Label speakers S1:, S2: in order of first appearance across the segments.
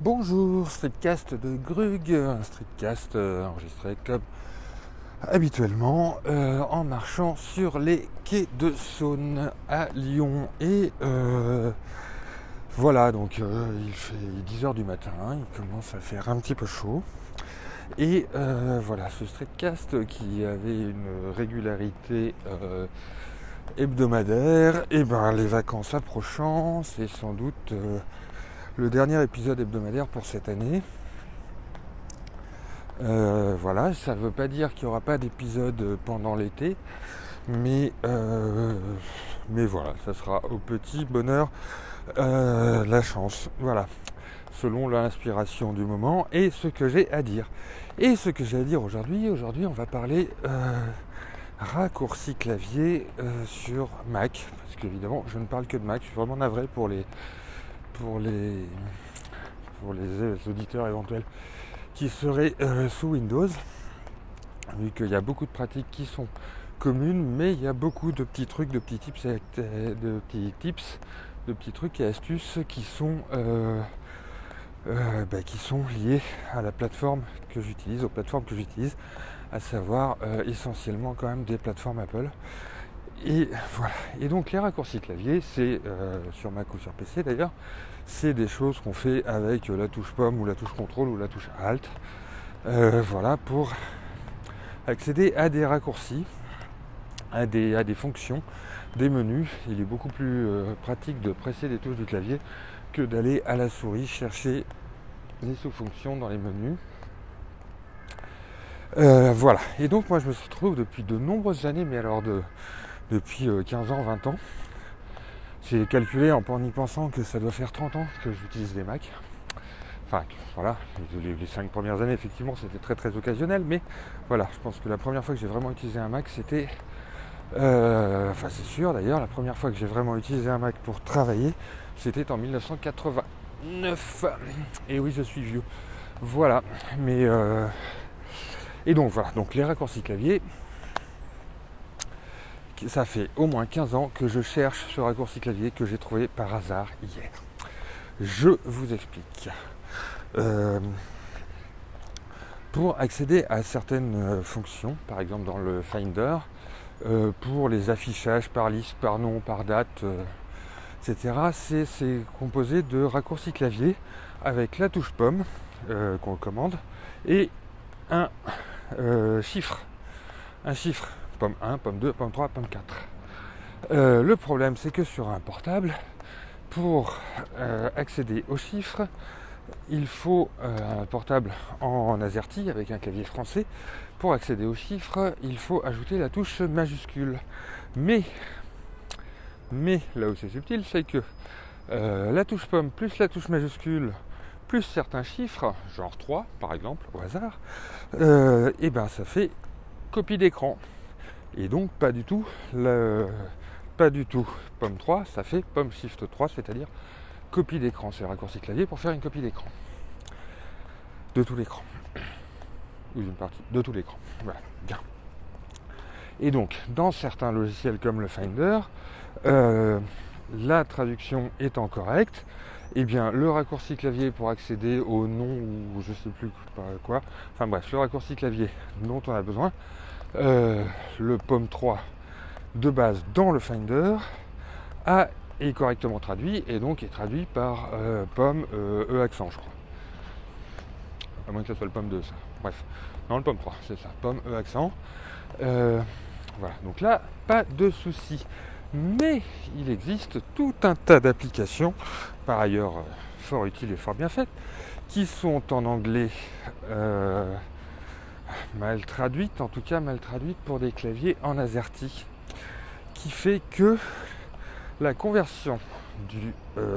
S1: Bonjour, streetcast de Grug, un streetcast euh, enregistré comme habituellement euh, en marchant sur les quais de Saône à Lyon. Et euh, voilà, donc il fait 10h du matin, il commence à faire un petit peu chaud. Et voilà, ce streetcast qui avait une régularité hebdomadaire, et eh ben les vacances approchant, c'est sans doute le dernier épisode hebdomadaire pour cette année. Euh, voilà, ça ne veut pas dire qu'il n'y aura pas d'épisode pendant l'été, mais, euh, mais voilà, ça sera au petit bonheur euh, la chance. Voilà, selon l'inspiration du moment et ce que j'ai à dire. Et ce que j'ai à dire aujourd'hui, aujourd'hui on va parler raccourci clavier sur Mac, parce qu'évidemment je ne parle que de Mac, je suis vraiment navré pour les pour les, pour les auditeurs éventuels qui seraient euh, sous Windows, vu qu'il y a beaucoup de pratiques qui sont communes, mais il y a beaucoup de petits trucs, de petits tips, de petits tips, de petits trucs et astuces qui sont, euh, euh, bah, qui sont liés à la plateforme que j'utilise, aux plateformes que j'utilise, à savoir essentiellement quand même des plateformes Apple. Et voilà. Et donc les raccourcis clavier, c'est euh, sur Mac ou sur PC d'ailleurs, c'est des choses qu'on fait avec la touche pomme ou la touche contrôle ou la touche alt. Euh, voilà pour accéder à des raccourcis, à des, à des fonctions, des menus. Il est beaucoup plus euh, pratique de presser des touches du clavier que d'aller à la souris chercher les sous-fonctions dans les menus. voilà. Et donc moi je me retrouve depuis de nombreuses années, mais alors de depuis 15 euh, ans, 20 ans. J'ai calculé en, y pensant que ça doit faire 30 ans que j'utilise les Macs. Enfin, voilà, les, 5 premières années, effectivement, c'était très très occasionnel, mais voilà, je pense que la première fois que j'ai vraiment utilisé un Mac, c'était. Euh, enfin, c'est sûr d'ailleurs, la première fois que j'ai vraiment utilisé un Mac pour travailler, c'était en 1989. Et oui, je suis vieux. Voilà, mais. Euh, et donc voilà, donc les raccourcis clavier, ça fait au moins 15 ans que je cherche ce raccourci clavier que j'ai trouvé par hasard hier. Je vous explique. Euh, pour accéder à certaines fonctions, par exemple dans le Finder, euh, pour les affichages par liste, par nom, par date, etc., c'est composé de raccourcis clavier avec la touche pomme qu'on commande et un chiffre. Un chiffre pomme 1, pomme 2, pomme 3, pomme 4. Euh, le problème, c'est que sur un portable, pour euh, accéder aux chiffres, il faut euh, un portable en AZERTY avec un clavier français. Pour accéder aux chiffres, il faut ajouter la touche majuscule. Mais, mais là où c'est subtil, c'est que la touche pomme plus la touche majuscule plus certains chiffres, genre 3 par exemple, au hasard, et eh ben ça fait copie d'écran. Et donc pas du tout le, pas du tout pomme 3, ça fait pomme shift 3, c'est-à-dire copie d'écran. C'est le raccourci clavier pour faire une copie d'écran. De tout l'écran. Ou d'une partie de tout l'écran. Voilà, bien. Et donc, dans certains logiciels comme le Finder, euh, la traduction étant correcte, eh bien, le raccourci clavier pour accéder au nom ou je sais plus quoi, enfin bref, le raccourci clavier dont on a besoin, euh, le pomme 3 de base dans le Finder a, est correctement traduit et donc est traduit par euh, pomme euh, E accent je crois. À moins que ce soit le pomme 2 ça. Bref. Non le pomme 3, c'est ça, pomme E accent. voilà, donc là, pas de souci. Mais il existe tout un tas d'applications, par ailleurs fort utiles et fort bien faites, qui sont en anglais mal traduite, en tout cas mal traduite pour des claviers en AZERTY, qui fait que la conversion du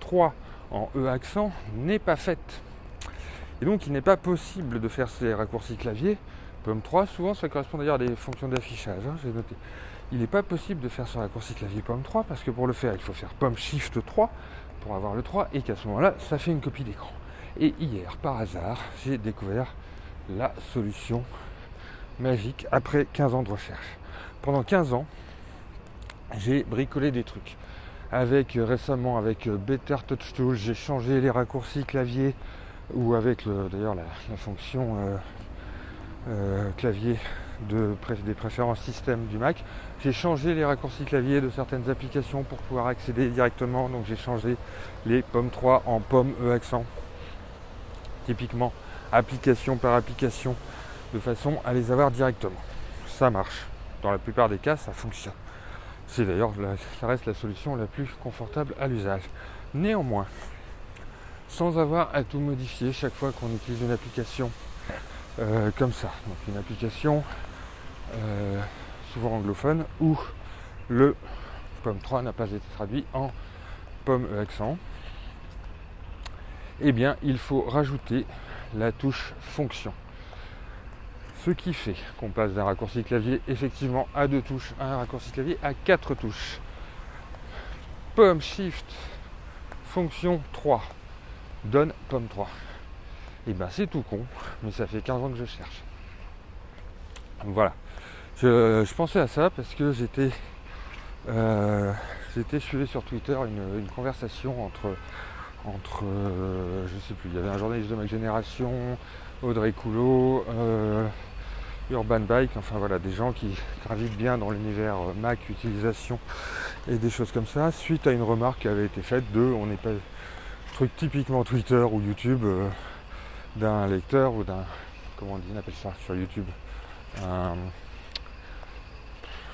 S1: 3 euh, en E accent n'est pas faite. Et donc il n'est pas possible de faire ces raccourcis clavier. POM 3, souvent ça correspond d'ailleurs à des fonctions d'affichage, hein, j'ai noté. Il n'est pas possible de faire ce raccourci clavier POM 3 parce que pour le faire il faut faire POM Shift 3 pour avoir le 3 et qu'à ce moment-là ça fait une copie d'écran. Et hier par hasard j'ai découvert la solution magique après 15 ans de recherche. Pendant 15 ans, j'ai bricolé des trucs. Avec récemment avec Better Touch Tool, j'ai changé les raccourcis clavier ou avec d'ailleurs la, fonction clavier de, des préférences système du Mac. J'ai changé les raccourcis clavier de certaines applications pour pouvoir accéder directement. Donc j'ai changé les pommes 3 en pommes E accent. Typiquement application par application de façon à les avoir directement. Ça marche. Dans la plupart des cas, ça fonctionne. C'est d'ailleurs, ça reste la solution la plus confortable à l'usage. Néanmoins, sans avoir à tout modifier chaque fois qu'on utilise une application euh, comme ça. Donc une application euh, souvent anglophone où le pomme 3 n'a pas été traduit en pomme accent. Eh bien, il faut rajouter la touche fonction. Ce qui fait qu'on passe d'un raccourci clavier effectivement à deux touches à un raccourci clavier à quatre touches. Pomme shift fonction 3 donne pomme 3. Et ben c'est tout con, mais ça fait 15 ans que je cherche. Voilà. Je, pensais à ça parce que j'étais euh, j'étais suivi sur Twitter une, conversation entre entre euh, je sais plus, il y avait un journaliste de ma génération, Audrey Coulot, euh, Urban Bike, enfin voilà, des gens qui gravitent bien dans l'univers Mac, utilisation et des choses comme ça, suite à une remarque qui avait été faite de on n'est pas truc typiquement Twitter ou YouTube d'un lecteur ou d'un comment on dit, on appelle ça sur YouTube un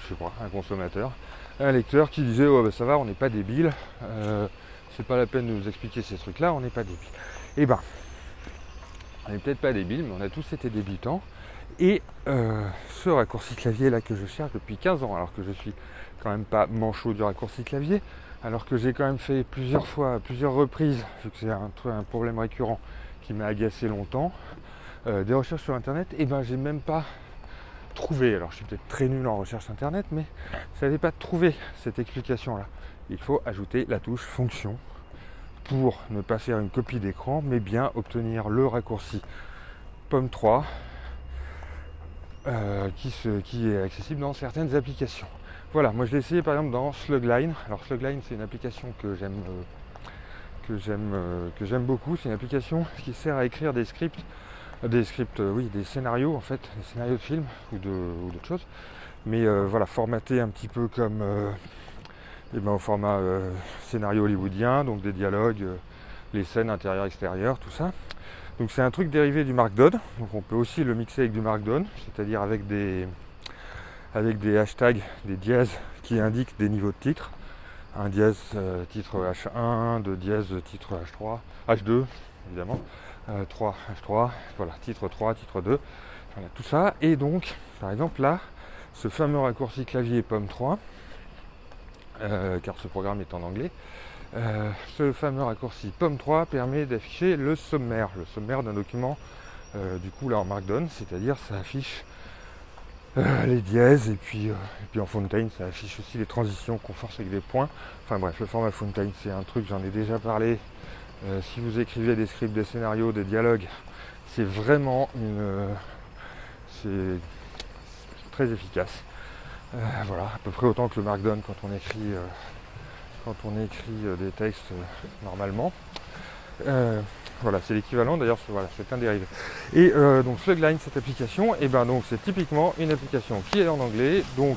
S1: je sais pas, un consommateur, un lecteur qui disait oh ben ça va, on n'est pas débile, euh, c'est pas la peine de nous expliquer ces trucs là, on n'est pas débile. Eh ben, on n'est peut-être pas débile, mais on a tous été débutants. Et euh, ce raccourci clavier là que je cherche depuis 15 ans, alors que je suis quand même pas manchot du raccourci clavier, alors que j'ai quand même fait plusieurs fois, plusieurs reprises, vu que c'est un, problème récurrent qui m'a agacé longtemps, euh, des recherches sur internet, et ben j'ai même pas trouvé, alors je suis peut-être très nul en recherche internet, mais ça n'avait pas trouvé cette explication là. Il faut ajouter la touche fonction pour ne pas faire une copie d'écran, mais bien obtenir le raccourci pomme 3 euh, qui, est accessible dans certaines applications. Voilà, moi je l'ai essayé par exemple dans Slugline. Alors Slugline c'est une application que j'aime euh, euh, que j'aime beaucoup. C'est une application qui sert à écrire des scripts, des scripts, oui, des scénarios en fait, des scénarios de films ou d'autres choses. Mais voilà, formaté un petit peu comme et ben, au format scénario hollywoodien, donc des dialogues, les scènes intérieures, extérieures, tout ça. Donc c'est un truc dérivé du Markdown. Donc on peut aussi le mixer avec du Markdown, c'est-à-dire avec des, avec des hashtags, des dièses qui indiquent des niveaux de titre. Un dièse euh, titre H1, deux dièse titre H3, H2 évidemment, 3 euh, H3, voilà, titre 3, titre 2, voilà, tout ça. Et donc, par exemple là, ce fameux raccourci clavier pomme 3, euh, car ce programme est en anglais, ce fameux raccourci POM3 permet d'afficher le sommaire, le sommaire d'un document du coup là en Markdown, c'est-à-dire ça affiche euh, les dièses et puis, puis en Fontaine ça affiche aussi les transitions qu'on force avec des points. Enfin bref, le format Fontaine c'est un truc, j'en ai déjà parlé. si vous écrivez des scripts, des scénarios, des dialogues, c'est vraiment une. c'est très efficace. voilà, à peu près autant que le Markdown quand on écrit quand on écrit euh, des textes euh, normalement. Euh, voilà, c'est l'équivalent d'ailleurs, voilà, c'est un dérivé. Et donc Slugline, cette application, et eh ben donc c'est typiquement une application qui est en anglais, donc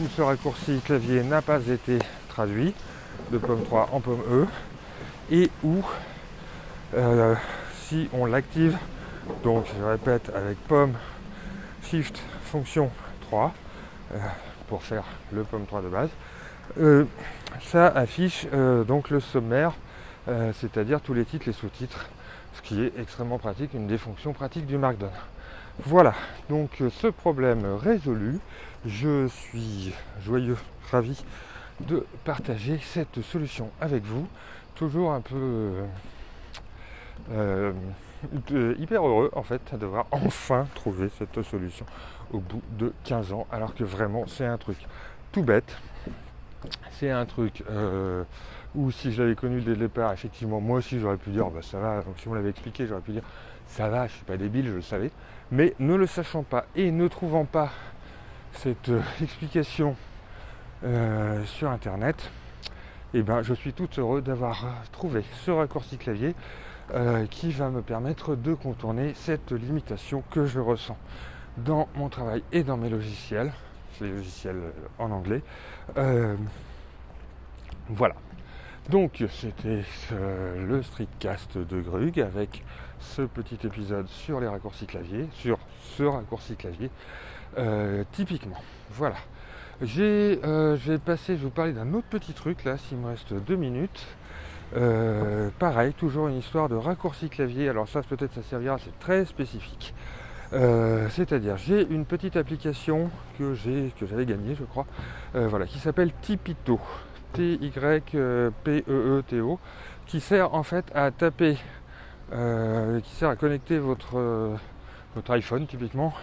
S1: où ce raccourci clavier n'a pas été traduit de pomme 3 en pomme E, et où si on l'active, donc je répète avec pomme shift fonction 3 pour faire le pomme 3 de base, ça affiche euh, donc le sommaire, euh, c'est-à-dire tous les titres, les sous-titres, ce qui est extrêmement pratique, une des fonctions pratiques du Markdown. Voilà, donc euh, ce problème résolu, je suis joyeux, ravi de partager cette solution avec vous. Toujours un peu hyper heureux en fait d'avoir enfin trouvé cette solution au bout de 15 ans, alors que vraiment c'est un truc tout bête, c'est un truc euh, où si je l'avais connu dès le départ, effectivement, moi aussi j'aurais pu dire, bah, ça va, donc si on l'avait expliqué, j'aurais pu dire, ça va, je suis pas débile, je le savais. Mais ne le sachant pas et ne trouvant pas cette euh, explication euh, sur internet, et eh ben je suis tout heureux d'avoir trouvé ce raccourci clavier qui va me permettre de contourner cette limitation que je ressens dans mon travail et dans mes logiciels, les logiciels en anglais. voilà. Donc c'était le streetcast de Grug avec ce petit épisode sur les raccourcis clavier, sur ce raccourci clavier, euh, typiquement. Voilà. J'ai, euh, je vous parler d'un autre petit truc là, s'il me reste deux minutes. Euh, pareil, toujours une histoire de raccourci clavier. Alors ça peut-être ça servira, c'est très spécifique. C'est-à-dire j'ai une petite application que j'avais gagnée je crois voilà qui s'appelle Tipito T-Y-P-E-E-T-O, qui sert en fait à taper, euh, qui sert à connecter votre, euh, votre iPhone typiquement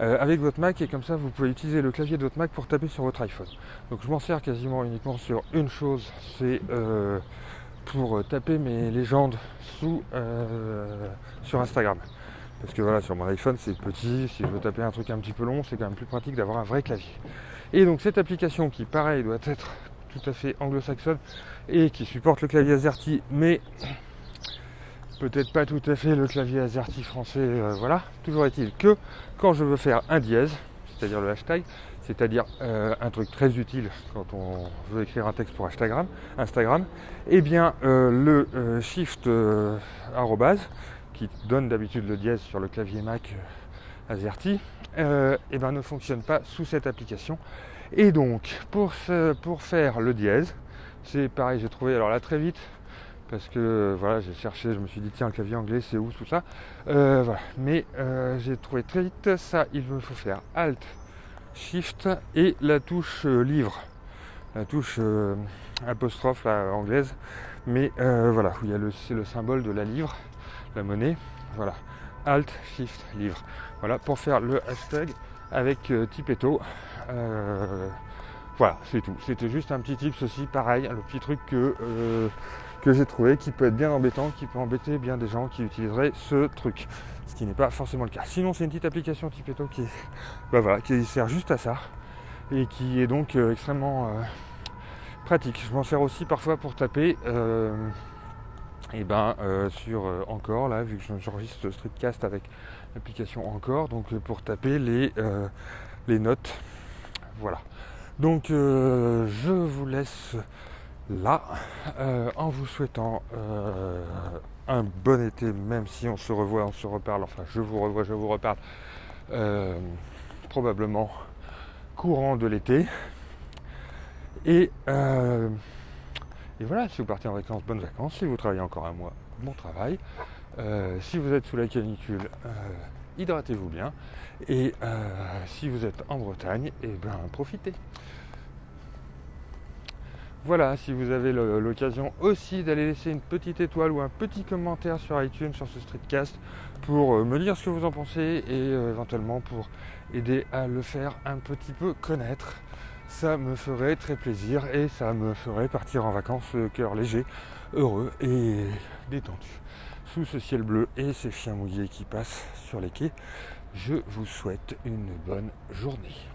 S1: euh, avec votre Mac et comme ça vous pouvez utiliser le clavier de votre Mac pour taper sur votre iPhone. Donc je m'en sers quasiment uniquement sur une chose, c'est pour taper mes légendes sous, sur Instagram. Parce que voilà, sur mon iPhone c'est petit, si je veux taper un truc un petit peu long, c'est quand même plus pratique d'avoir un vrai clavier. Et donc cette application qui pareil doit être tout à fait anglo-saxonne et qui supporte le clavier AZERTY, mais peut-être pas tout à fait le clavier AZERTY français. Euh, voilà. Toujours est-il que quand je veux faire un dièse, c'est-à-dire le hashtag, c'est-à-dire euh, un truc très utile quand on veut écrire un texte pour Instagram, Instagram eh bien euh, le shift arrobase qui donne d'habitude le dièse sur le clavier Mac AZERTY, et eh ben, ne fonctionne pas sous cette application. Et donc, pour, pour faire le dièse, c'est pareil, j'ai trouvé, alors là très vite, parce que voilà, j'ai cherché, je me suis dit tiens, le clavier anglais c'est où tout ça. Euh. Mais euh, j'ai trouvé très vite ça, il me faut faire Alt, Shift et la touche euh, livre, la touche apostrophe anglaise. Mais voilà, où il y a le, c'est le symbole de la livre, la monnaie. Voilà. Alt, Shift, livre. Voilà, pour faire le hashtag avec Tipeto. Euh, voilà, c'est tout. C'était juste un petit tip, ceci, pareil, le petit truc que, euh, que j'ai trouvé qui peut être bien embêtant, qui peut embêter bien des gens qui utiliseraient ce truc. Ce qui n'est pas forcément le cas. Sinon, c'est une petite application Tipeto qui, bah voilà, qui sert juste à ça et qui est donc euh, extrêmement pratique. Je m'en sers aussi parfois pour taper. Et ben sur encore là vu que j'enregistre Streetcast avec l'application encore donc pour taper les, les notes voilà. Donc euh, je vous laisse là euh, en vous souhaitant euh, un bon été, même si on se revoit, on se reparle, enfin je vous revois, je vous reparle probablement courant de l'été. Et, et, voilà, si vous partez en vacances, bonnes vacances. Si vous travaillez encore un mois, bon travail. si vous êtes sous la canicule, hydratez-vous bien. Et euh, si vous êtes en Bretagne, et eh ben profitez. Voilà, si vous avez l'occasion aussi d'aller laisser une petite étoile ou un petit commentaire sur iTunes sur ce streetcast pour euh, me dire ce que vous en pensez et euh, éventuellement pour aider à le faire un petit peu connaître. Ça me ferait très plaisir et ça me ferait partir en vacances le cœur léger, heureux et détendu sous ce ciel bleu et ces chiens mouillés qui passent sur les quais. Je vous souhaite une bonne journée.